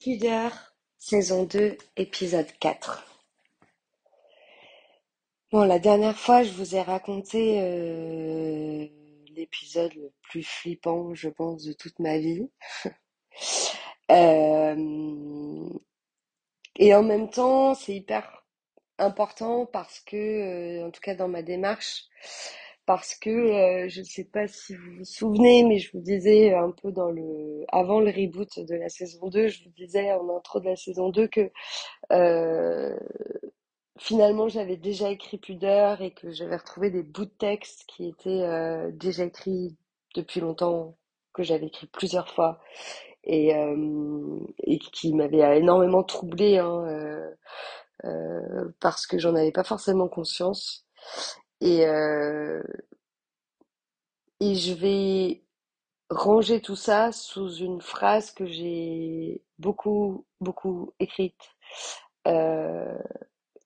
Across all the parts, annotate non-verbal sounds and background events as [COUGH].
Pudeur, saison 2, épisode 4. Bon, la dernière fois, je vous ai raconté euh, l'épisode le plus flippant, je pense, de toute ma vie. [LAUGHS] Euh, et en même temps, c'est hyper important parce que, euh, en tout cas dans ma démarche, parce que euh, je ne sais pas si vous vous souvenez, mais je vous disais un peu dans le avant le reboot de la saison 2, je vous disais en intro de la saison 2 que euh, finalement j'avais déjà écrit Pudeur et que j'avais retrouvé des bouts de texte qui étaient euh, déjà écrits depuis longtemps, que j'avais écrit plusieurs fois et, qui m'avaient énormément troublée hein, parce que j'en avais pas forcément conscience. Et, et je vais ranger tout ça sous une phrase que j'ai beaucoup, beaucoup écrite, euh,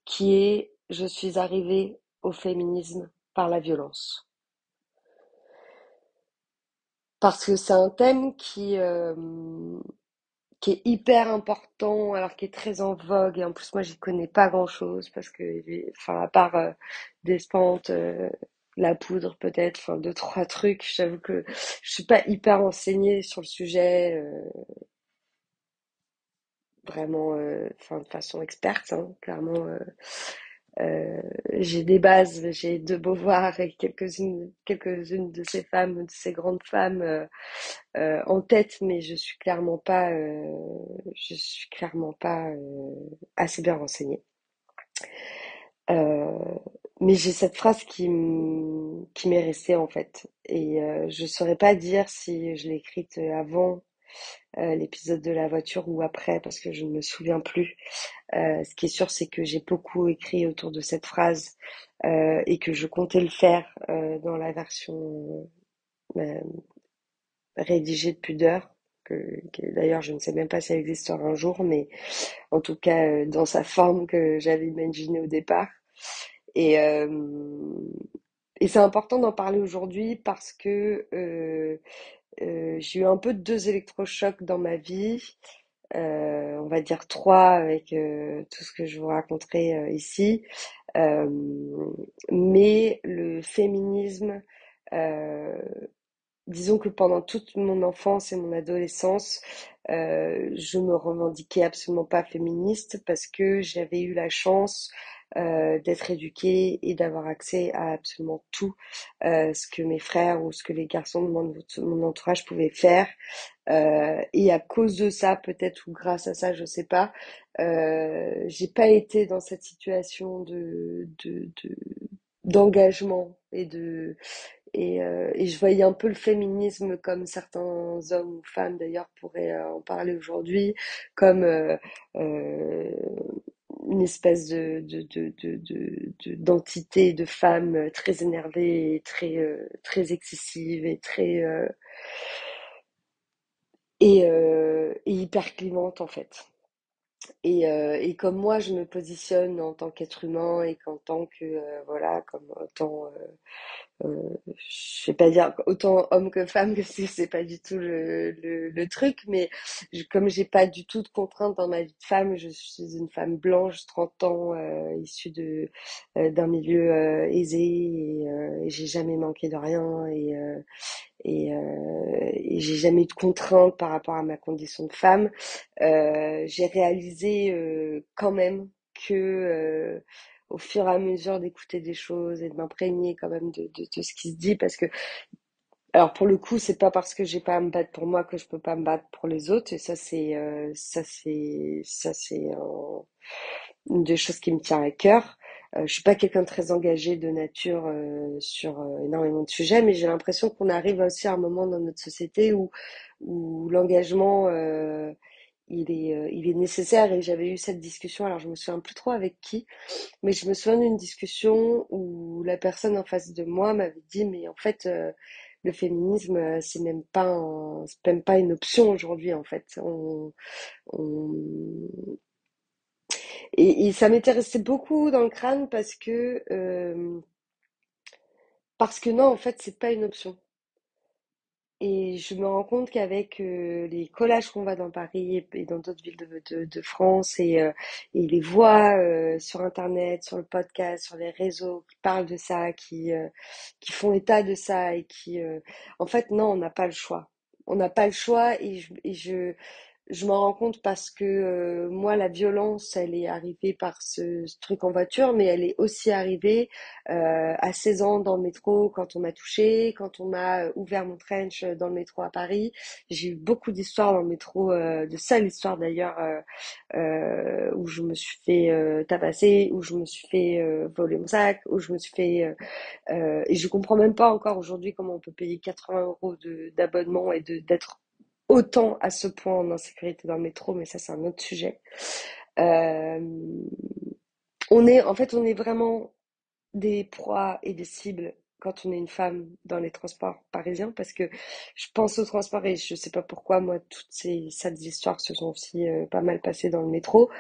qui est Je suis arrivée au féminisme par la violence. Parce que c'est un thème qui, euh, qui est hyper important, alors qui est très en vogue. Et en plus, moi, j'y connais pas grand-chose parce que, enfin, à part euh, des spentes, euh, la poudre peut-être, enfin, deux, trois trucs, j'avoue que je suis pas hyper enseignée sur le sujet, euh, vraiment, euh, enfin, de façon experte, hein, clairement. euh, j'ai des bases, j'ai de Beauvoir et quelques-unes, quelques-unes de ces femmes, de ces grandes femmes en tête, mais je suis clairement pas, je suis clairement pas assez bien renseignée. Mais j'ai cette phrase qui m'est restée en fait, et euh, je saurais pas dire si je l'ai écrite avant euh, l'épisode de la voiture ou après parce que je ne me souviens plus. Euh, ce qui est sûr, c'est que j'ai beaucoup écrit autour de cette phrase euh, et que je comptais le faire euh, dans la version euh, rédigée de Pudeur. Que, que d'ailleurs, je ne sais même pas si elle existera un jour, mais en tout cas euh, dans sa forme que j'avais imaginée au départ. Et, euh, et c'est important d'en parler aujourd'hui parce que euh, euh, j'ai eu un peu deux électrochocs dans ma vie. On va dire trois avec tout ce que je vous raconterai ici. Mais le féminisme, disons que pendant toute mon enfance et mon adolescence, je me revendiquais absolument pas féministe parce que j'avais eu la chance euh, d'être éduquée et d'avoir accès à absolument tout euh, ce que mes frères ou ce que les garçons de mon, entourage pouvaient faire. Euh, et à cause de ça, peut-être, ou grâce à ça, je sais pas, euh, j'ai pas été dans cette situation de, de, de- d'engagement et de et, euh, et je voyais un peu le féminisme comme certains hommes ou femmes d'ailleurs pourraient euh, en parler aujourd'hui, comme euh, euh, une espèce de, de, de, de, de- de- d'entité de femme très énervée très, euh, très excessive et très euh, et, euh, et en fait. Et, euh, et comme moi, je me positionne en tant qu'être humain et qu'en tant que, euh, voilà, comme autant, euh, je vais pas dire autant homme que femme, [LAUGHS] que c'est pas du tout le, le, truc, mais je- comme j'ai pas du tout de contraintes dans ma vie de femme, je suis une femme blanche, 30 ans, issue de, d'un milieu aisé et, et j'ai jamais manqué de rien et, et, euh, et j'ai jamais eu de contraintes par rapport à ma condition de femme. Euh, j'ai réalisé euh, quand même que euh, au fur et à mesure d'écouter des choses et de m'imprégner quand même de, de, de ce qui se dit, parce que alors pour le coup, c'est pas parce que j'ai pas à me battre pour moi que je peux pas me battre pour les autres, et ça c'est euh, ça c'est ça c'est une des choses qui me tient à cœur. Euh, je suis pas quelqu'un de très engagé de nature euh, sur euh, énormément de sujets, mais j'ai l'impression qu'on arrive aussi à un moment dans notre société où, où l'engagement il est, il est nécessaire. Et j'avais eu cette discussion, alors je me souviens plus trop avec qui, mais je me souviens d'une discussion où la personne en face de moi m'avait dit, mais en fait, le féminisme, c'est même pas un- même pas une option aujourd'hui, en fait. Et, et ça resté beaucoup dans le crâne parce que, euh, parce que non, en fait, c'est pas une option. Et je me rends compte qu'avec euh, les collages qu'on voit dans Paris et, dans d'autres villes de, France et, euh, et les voix euh, sur Internet, sur le podcast, sur les réseaux qui parlent de ça, qui, qui font état de ça et qui... En fait, non, on n'a pas le choix. On n'a pas le choix et je, et je, je m'en rends compte parce que euh, moi, la violence, elle est arrivée par ce, truc en voiture, mais elle est aussi arrivée euh, à 16 ans dans le métro quand on m'a touchée, quand on m'a euh, ouvert mon trench dans le métro à Paris. J'ai eu beaucoup d'histoires dans le métro, euh, de sales histoires d'ailleurs, euh, euh, où je me suis fait euh, tabasser, où je me suis fait euh, voler mon sac, où je me suis fait... euh, euh, et je comprends même pas encore aujourd'hui comment on peut payer 80 euros d'abonnement et d'être autant à ce point en insécurité dans le métro, mais ça c'est un autre sujet. Euh, on est, en fait, on est vraiment des proies et des cibles quand on est une femme dans les transports parisiens, parce que je pense aux transports et je sais pas pourquoi, moi, toutes ces sales histoires se sont aussi euh, pas mal passées dans le métro.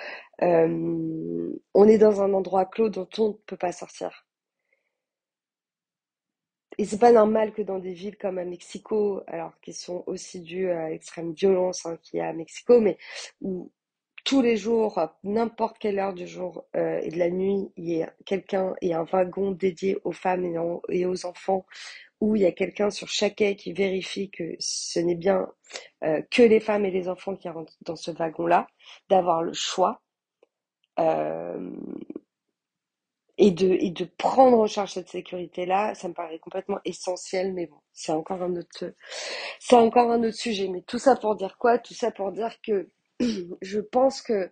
Euh, on est dans un endroit clos dont on ne peut pas sortir. Et c'est pas normal que dans des villes comme à Mexico, alors qui sont aussi dues à l'extrême violence hein, qu'il y a à Mexico, mais où tous les jours, n'importe quelle heure du jour euh, et de la nuit, il y a quelqu'un et un wagon dédié aux femmes et aux enfants, où il y a quelqu'un sur chaque quai qui vérifie que ce n'est bien euh, que les femmes et les enfants qui rentrent dans ce wagon-là, d'avoir le choix. euh, et de, et de prendre en charge cette sécurité-là, ça me paraît complètement essentiel, mais bon, c'est encore un autre, c'est encore un autre sujet. Mais tout ça pour dire quoi? Tout ça pour dire que [CLEARS THROAT] je pense que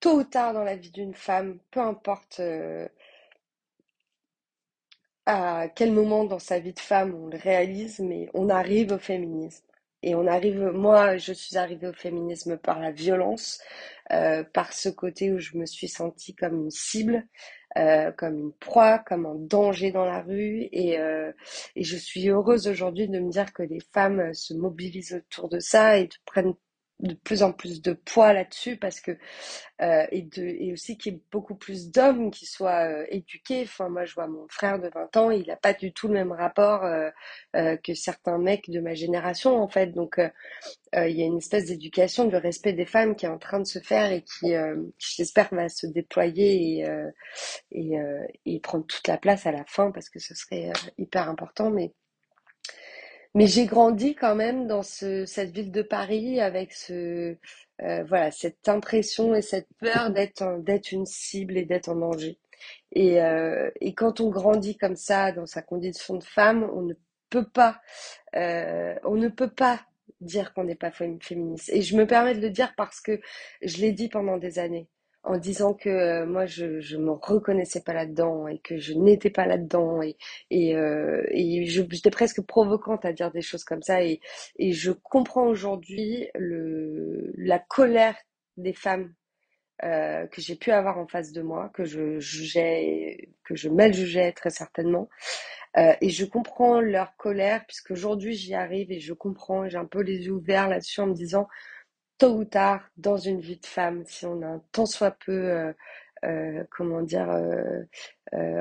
tôt ou tard dans la vie d'une femme, peu importe euh, à quel moment dans sa vie de femme on le réalise, mais on arrive au féminisme. Et on arrive, moi, je suis arrivée au féminisme par la violence, euh, par ce côté où je me suis sentie comme une cible, euh, comme une proie, comme un danger dans la rue. Et, euh, et je suis heureuse aujourd'hui de me dire que les femmes euh, se mobilisent autour de ça et prennent de plus en plus de poids là-dessus parce que euh, et aussi qu'il y ait beaucoup plus d'hommes qui soient euh, éduqués. Enfin, moi, je vois mon frère de 20 ans, il n'a pas du tout le même rapport euh, que certains mecs de ma génération, en fait. Donc, il y a une espèce d'éducation du respect des femmes qui est en train de se faire et qui, qui, j'espère, va se déployer et, et, prendre toute la place à la fin parce que ce serait hyper important. Mais mais j'ai grandi quand même dans ce, cette ville de Paris avec ce, euh, voilà, cette impression et cette peur [LAUGHS] d'être un- d'être une cible et d'être en danger. Et, euh, et quand on grandit comme ça dans sa condition de femme, on ne peut pas euh, on ne peut pas dire qu'on n'est pas fém- féministe. Et je me permets de le dire parce que je l'ai dit pendant des années, en disant que euh, moi je je me reconnaissais pas là-dedans et que je n'étais pas là-dedans et et, euh, et j'étais presque provocante à dire des choses comme ça. Et et je comprends aujourd'hui le la colère des femmes euh, que j'ai pu avoir en face de moi, que je jugeais, que je mal jugeais très certainement. Euh, et je comprends leur colère, puisqu'aujourd'hui j'y arrive et je comprends, j'ai un peu les yeux ouverts là-dessus en me disant, tôt ou tard, dans une vie de femme, si on a tant soit peu, euh, euh, comment dire, euh,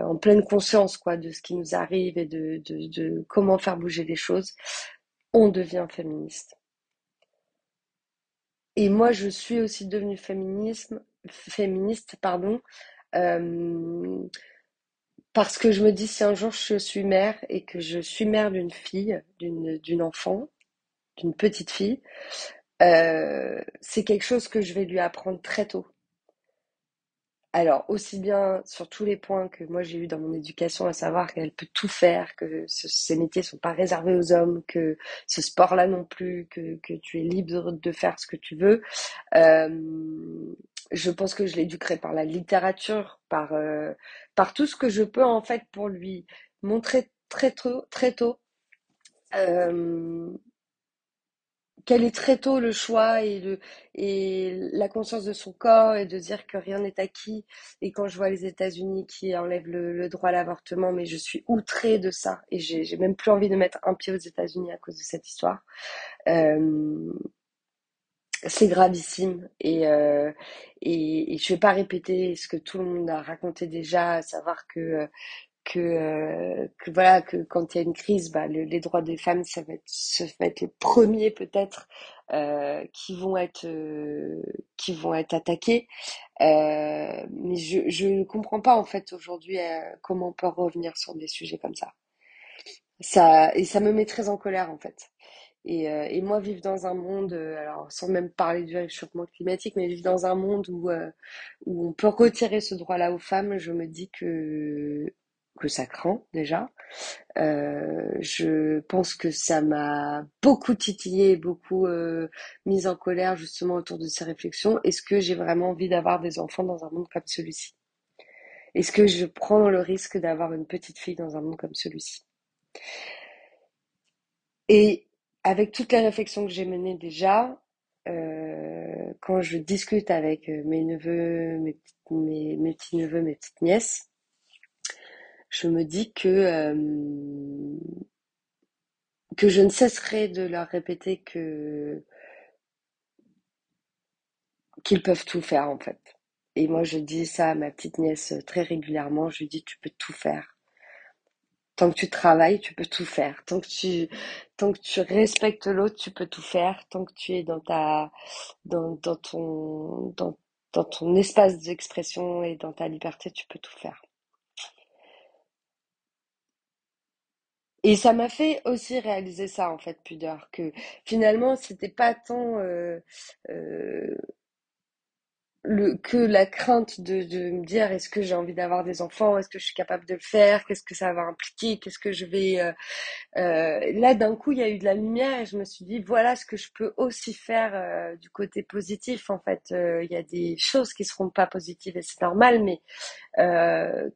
en pleine conscience quoi, de ce qui nous arrive et de, comment faire bouger les choses, on devient féministe. Et moi, je suis aussi devenue féministe, pardon, parce que je me dis si un jour je suis mère et que je suis mère d'une fille, d'une enfant, d'une petite fille, euh, c'est quelque chose que je vais lui apprendre très tôt. Alors, aussi bien sur tous les points que moi j'ai eu dans mon éducation, à savoir qu'elle peut tout faire, que ce- ces métiers sont pas réservés aux hommes, que ce sport-là non plus, que, que tu es libre de faire ce que tu veux. Euh, je pense que je l'éduquerai par la littérature, par, euh, par tout ce que je peux en fait pour lui montrer très tôt, très tôt euh, qu'elle ait très tôt le choix et, le, et la conscience de son corps et de dire que rien n'est acquis. Et quand je vois les États-Unis qui enlèvent le, droit à l'avortement, mais je suis outrée de ça et j'ai même plus envie de mettre un pied aux États-Unis à cause de cette histoire. Euh, c'est gravissime et, euh, et, je vais pas répéter ce que tout le monde a raconté déjà, à savoir que que, euh, que voilà que quand il y a une crise, bah, le- les droits des femmes, ça va être, ça va être les premiers peut-être euh, qui vont être euh, qui vont être attaqués. Mais je je ne comprends pas en fait aujourd'hui comment on peut revenir sur des sujets comme ça. Ça et ça me met très en colère en fait. Et, et moi, vivre dans un monde, alors sans même parler du réchauffement climatique, mais vivre dans un monde où, où on peut retirer ce droit-là aux femmes, je me dis que, que ça craint déjà. Euh, je pense que ça m'a beaucoup titillé, beaucoup euh, mise en colère justement autour de ces réflexions. Est-ce que j'ai vraiment envie d'avoir des enfants dans un monde comme celui-ci? Est-ce que je prends le risque d'avoir une petite fille dans un monde comme celui-ci? Et avec toutes les réflexions que j'ai menées déjà, euh, quand je discute avec mes neveux, mes, mes petits-neveux, mes petites nièces, je me dis que, euh, que je ne cesserai de leur répéter que qu'ils peuvent tout faire en fait. Et moi, je dis ça à ma petite nièce très régulièrement. Je lui dis, tu peux tout faire. Tant que tu travailles, tu peux tout faire. Tant que tu, tant que tu respectes l'autre, tu peux tout faire. Tant que tu es dans ta, dans, dans ton, dans, dans ton espace d'expression et dans ta liberté, tu peux tout faire. Et ça m'a fait aussi réaliser ça, en fait, pudeur, que finalement, c'était pas tant euh, euh, le, que la crainte de, de me dire est-ce que j'ai envie d'avoir des enfants, est-ce que je suis capable de le faire, qu'est-ce que ça va impliquer, qu'est-ce que je vais... euh, euh, là, d'un coup, il y a eu de la lumière et je me suis dit, voilà ce que je peux aussi faire euh, du côté positif. En fait, il y a des choses qui seront pas positives et c'est normal, mais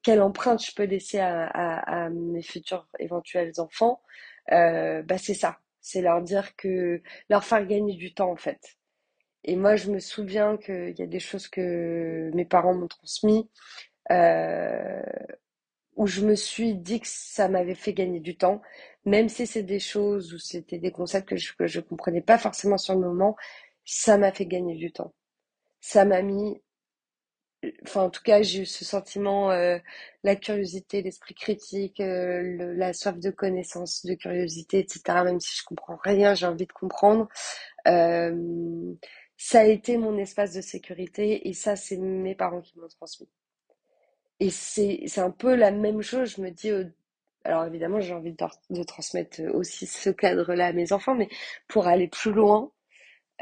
quelle empreinte je peux laisser à, à, mes futurs éventuels enfants, bah c'est ça. C'est leur dire que leur faire gagner du temps en fait. Et moi, je me souviens qu'il y a des choses que mes parents m'ont transmis, euh, où je me suis dit que ça m'avait fait gagner du temps, même si c'est des choses ou c'était des concepts que je, que comprenais pas forcément sur le moment, ça m'a fait gagner du temps. Ça m'a mis Enfin, en tout cas, j'ai eu ce sentiment, euh, la curiosité, l'esprit critique, euh, la soif de connaissance, de curiosité, etc. Même si je comprends rien, j'ai envie de comprendre. Ça a été mon espace de sécurité et ça, c'est mes parents qui m'ont transmis. Et c'est, un peu la même chose, je me dis, euh, alors évidemment, j'ai envie de, transmettre aussi ce cadre-là à mes enfants, mais pour aller plus loin,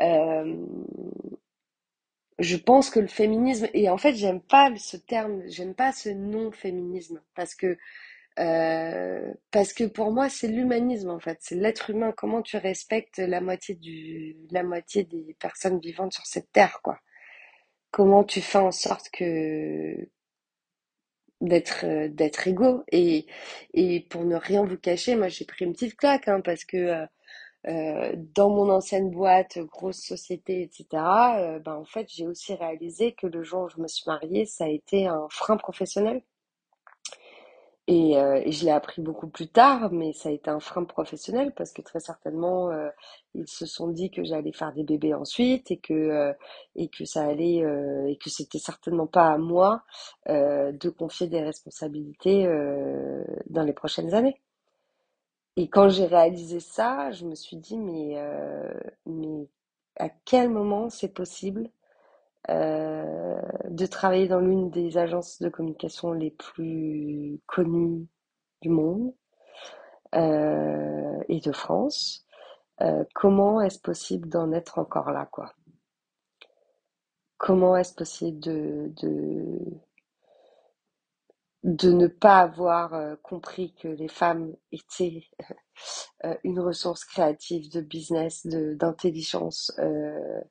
euh, je pense que le féminisme, et en fait, j'aime pas ce terme, j'aime pas ce non-féminisme, parce que, euh, parce que pour moi, c'est l'humanisme, en fait, c'est l'être humain, comment tu respectes la moitié du, la moitié des personnes vivantes sur cette terre, quoi? Comment tu fais en sorte que, d'être, euh, d'être égaux, et, et pour ne rien vous cacher, moi, j'ai pris une petite claque, hein, parce que, euh, euh, dans mon ancienne boîte, grosse société, etc., ben, en fait, j'ai aussi réalisé que le jour où je me suis mariée, ça a été un frein professionnel. Et, euh, je l'ai appris beaucoup plus tard, mais ça a été un frein professionnel parce que très certainement, euh, ils se sont dit que j'allais faire des bébés ensuite et que, euh, et que ça allait, euh, et que c'était certainement pas à moi, euh, de confier des responsabilités, euh, dans les prochaines années. Et quand j'ai réalisé ça, je me suis dit, mais, mais à quel moment c'est possible de travailler dans l'une des agences de communication les plus connues du monde euh, et de France? Euh, comment est-ce possible d'en être encore là, quoi? Comment est-ce possible de, de, de ne pas avoir euh, compris que les femmes étaient euh, une ressource créative de business, d'intelligence, euh,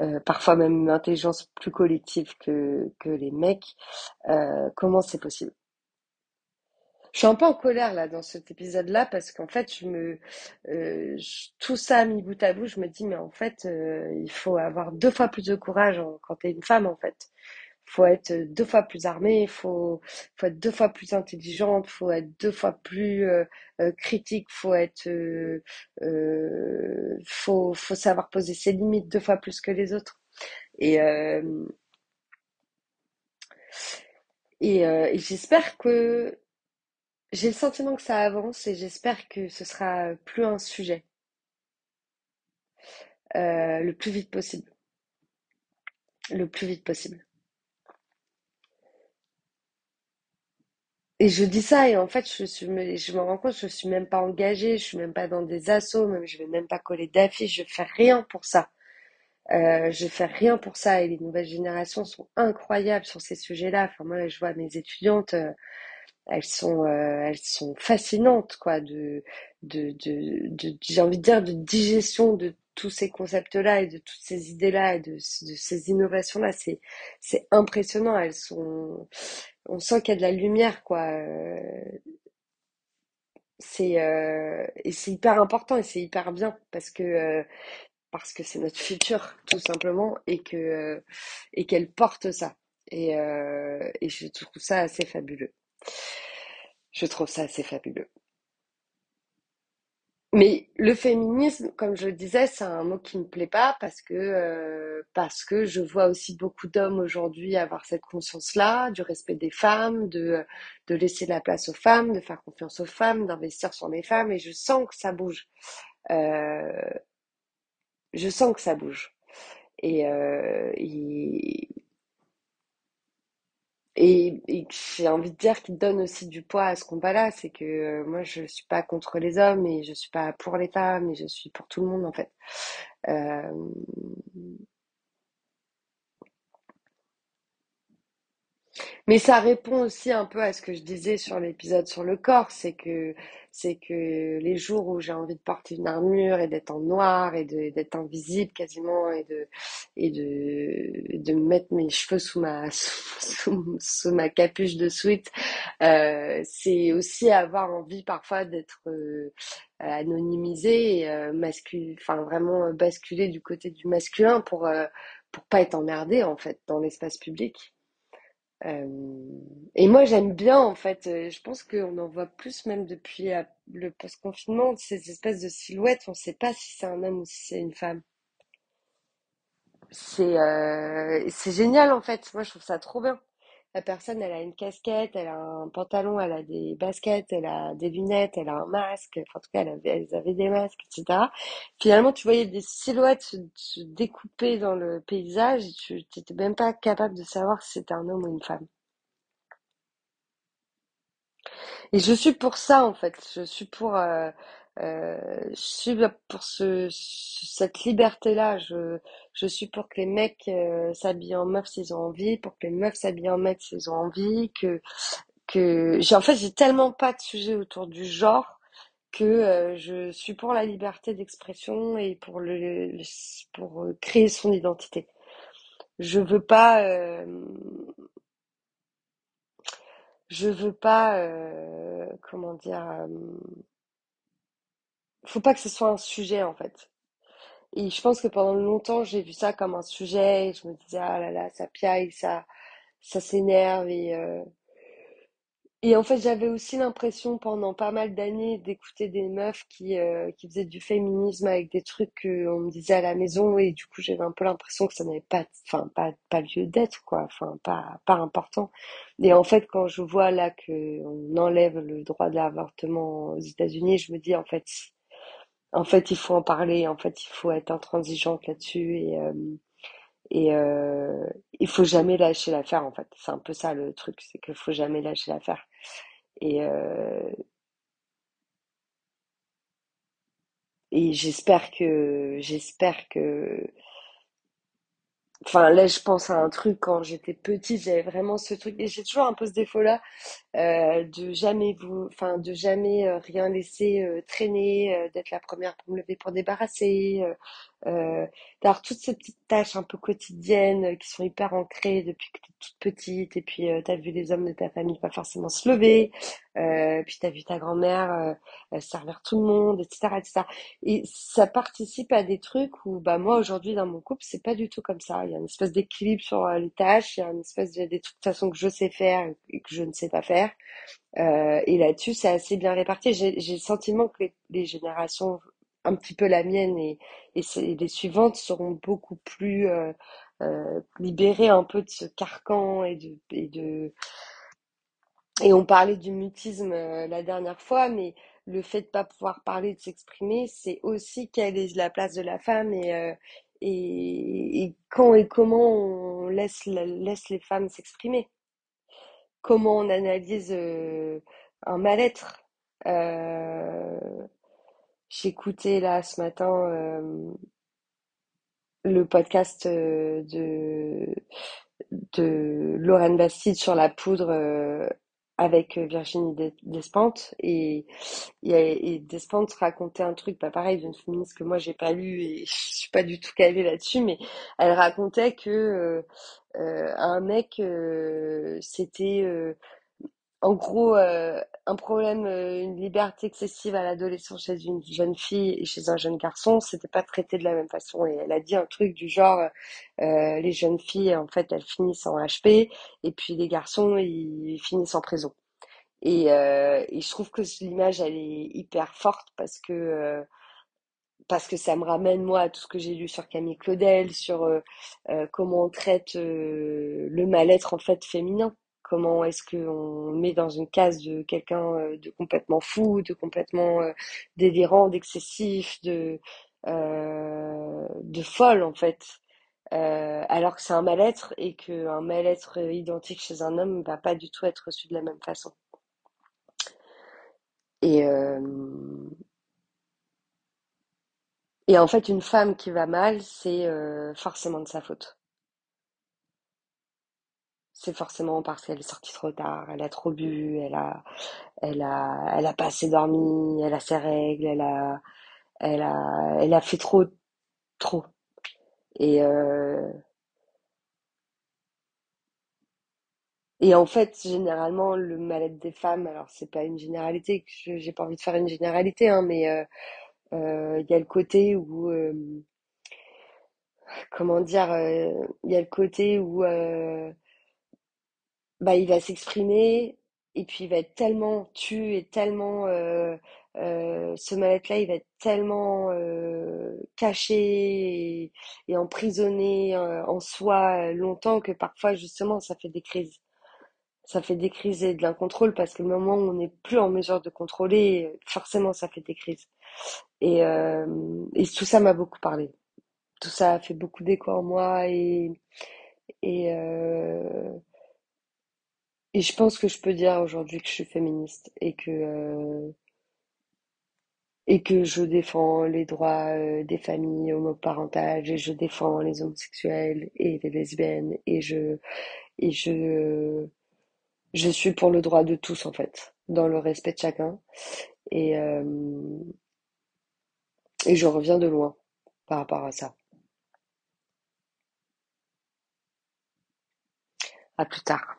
euh, parfois même une intelligence plus collective que, que les mecs. Euh, comment c'est possible? Je suis un peu en colère là dans cet épisode-là parce qu'en fait, je me, euh, tout ça mis bout à bout, je me dis mais en fait, euh, il faut avoir deux fois plus de courage en- quand t'es une femme en fait. Faut être deux fois plus armée, faut, faut être deux fois plus intelligente, faut être deux fois plus euh, critique, faut être, euh, faut, faut savoir poser ses limites deux fois plus que les autres. Et, euh, et, et j'espère que j'ai le sentiment que ça avance et j'espère que ce sera plus un sujet euh, le plus vite possible. Le plus vite possible. Et je dis ça et en fait je suis je me rends compte je suis même pas engagée, je suis même pas dans des assos, même je vais même pas coller d'affiches, je fais rien pour ça. Euh, je fais rien pour ça et les nouvelles générations sont incroyables sur ces sujets-là. Enfin moi je vois mes étudiantes, euh, elles sont euh, elles sont fascinantes quoi de de de, j'ai envie de dire de digestion de tous ces concepts-là et de toutes ces idées-là et de, de ces innovations-là. C'est impressionnant. Elles sont on sent qu'il y a de la lumière, quoi. Euh, c'est euh, et c'est hyper important et c'est hyper bien parce que euh, parce que c'est notre futur tout simplement et que euh, et qu'elle porte ça et euh, et je trouve ça assez fabuleux. Je trouve ça assez fabuleux. Mais le féminisme, comme je le disais, c'est un mot qui me plaît pas parce que euh, parce que je vois aussi beaucoup d'hommes aujourd'hui avoir cette conscience-là, du respect des femmes, de de laisser la place aux femmes, de faire confiance aux femmes, d'investir sur les femmes, et je sens que ça bouge. Euh, je sens que ça bouge. Et, euh, et, et j'ai envie de dire qu'il donne aussi du poids à ce combat-là, c'est que euh, moi je suis pas contre les hommes et je suis pas pour les femmes et je suis pour tout le monde en fait. Euh, Mais ça répond aussi un peu à ce que je disais sur l'épisode sur le corps, c'est que c'est que les jours où j'ai envie de porter une armure et d'être en noir et d'être invisible quasiment et de et de de me mettre mes cheveux sous ma [LAUGHS] sous, sous ma capuche de sweat, euh, c'est aussi avoir envie parfois d'être euh, anonymisé euh, masculin, enfin vraiment basculer du côté du masculin pour euh, pour pas être emmerdé en fait dans l'espace public. Euh, et moi, j'aime bien, en fait, euh, je pense qu'on en voit plus même depuis euh, le post-confinement, ces espèces de silhouettes, on ne sait pas si c'est un homme ou si c'est une femme. C'est euh, c'est génial, en fait. Moi, je trouve ça trop bien. La personne, elle a une casquette, elle a un pantalon, elle a des baskets, elle a des lunettes, elle a un masque. Enfin, en tout cas, elle avait, elles avaient des masques, etc. Finalement, tu voyais des silhouettes se, découper dans le paysage et tu n'étais même pas capable de savoir si c'était un homme ou une femme. Et je suis pour ça en fait. Je suis pour, euh, euh, je suis pour ce- cette liberté-là. Je, je suis pour que les mecs euh, s'habillent en meufs s'ils ont envie, pour que les meufs s'habillent en mecs s'ils ont envie. Que, que j'ai en fait j'ai tellement pas de sujet autour du genre que euh, je suis pour la liberté d'expression et pour le, pour euh, créer son identité. Je veux pas, euh, je veux pas, comment dire. faut pas que ce soit un sujet en fait. Et je pense que pendant longtemps, j'ai vu ça comme un sujet et je me disais, ah là là, ça piaille, ça, ça s'énerve et, euh, et en fait, j'avais aussi l'impression pendant pas mal d'années d'écouter des meufs qui, euh, qui faisaient du féminisme avec des trucs qu'on me disait à la maison et du coup, j'avais un peu l'impression que ça n'avait pas, enfin, pas, pas lieu d'être, quoi, enfin, pas, pas important. Et en fait, quand je vois là que on enlève le droit de l'avortement aux États-Unis, je me dis, en fait, en fait, il faut en parler, en fait, il faut être intransigeante là-dessus et, euh, et euh, il faut jamais lâcher l'affaire, en fait. C'est un peu ça le truc, c'est qu'il faut jamais lâcher l'affaire. Et, euh, et j'espère que, j'espère que, enfin là, je pense à un truc quand j'étais petite, j'avais vraiment ce truc, et j'ai toujours un peu ce défaut-là, euh, de jamais vous, enfin de jamais euh, rien laisser euh, traîner, euh, d'être la première pour me lever pour débarrasser, d'avoir toutes ces petites tâches un peu quotidiennes qui sont hyper ancrées depuis que tu es toute petite et puis euh, t'as vu les hommes de ta famille pas forcément se lever, puis t'as vu ta grand-mère servir tout le monde, etc., etc. Et ça participe à des trucs où bah moi aujourd'hui dans mon couple c'est pas du tout comme ça. Il y a une espèce d'équilibre sur les tâches, il y a une espèce de des trucs de toute façon que je sais faire et que je ne sais pas faire. Euh, et là-dessus, c'est assez bien réparti. J'ai, le sentiment que les, générations, un petit peu la mienne et, et, les suivantes, seront beaucoup plus euh, euh, libérées un peu de ce carcan et de, et on parlait du mutisme la dernière fois, mais le fait de pas pouvoir parler, de s'exprimer, c'est aussi quelle est la place de la femme et, et, quand et comment on laisse, la- laisse les femmes s'exprimer. Comment on analyse euh, un mal-être. Euh, j'écoutais là ce matin euh, le podcast de de Lorraine Bastide sur la poudre avec Virginie Des- Despentes et, et, Despentes racontait un truc pas pareil d'une féministe que moi j'ai pas lu et [LAUGHS] je suis pas du tout calée là-dessus mais elle racontait que euh, euh, un mec euh, c'était euh, en gros, euh, un problème, euh, une liberté excessive à l'adolescence chez une jeune fille et chez un jeune garçon, c'était pas traité de la même façon. Et elle a dit un truc du genre, euh, les jeunes filles, en fait, elles finissent en HP, et puis les garçons, ils finissent en prison. Et, euh, et je trouve que l'image, elle est hyper forte parce que euh, parce que ça me ramène moi à tout ce que j'ai lu sur Camille Claudel, sur euh, euh, comment on traite euh, le mal-être en fait féminin. Comment est-ce qu'on met dans une case de quelqu'un euh, de complètement fou, de complètement euh, délirant, d'excessif, de euh, de folle en fait, alors que c'est un mal-être et qu'un mal-être identique chez un homme va pas du tout être reçu de la même façon. Et en fait, une femme qui va mal, c'est forcément de sa faute. C'est forcément parce qu'elle est sortie trop tard, elle a trop bu, elle a, elle a, elle a pas assez dormi, elle a ses règles, elle a, elle a, elle a fait trop, trop. Et, euh, et en fait, généralement, le mal-être des femmes, alors c'est pas une généralité, que j'ai pas envie de faire une généralité, hein, mais euh, euh, il y a le côté où, comment dire, il y a le côté où bah, il va s'exprimer et puis il va être tellement tu et tellement euh, euh, ce mal-être-là, il va être tellement euh, caché et, et emprisonné euh, en soi longtemps que parfois justement ça fait des crises. Ça fait des crises et de l'incontrôle parce que le moment où on n'est plus en mesure de contrôler, forcément ça fait des crises. Et, euh, et tout ça m'a beaucoup parlé. Tout ça a fait beaucoup d'écho en moi et, et, euh, Et je pense que je peux dire aujourd'hui que je suis féministe et que, euh, et que je défends les droits euh, des familles homoparentales et je défends les homosexuels et les lesbiennes et je, et je, je suis pour le droit de tous en fait, dans le respect de chacun. Et, euh, et je reviens de loin par rapport à ça. À plus tard.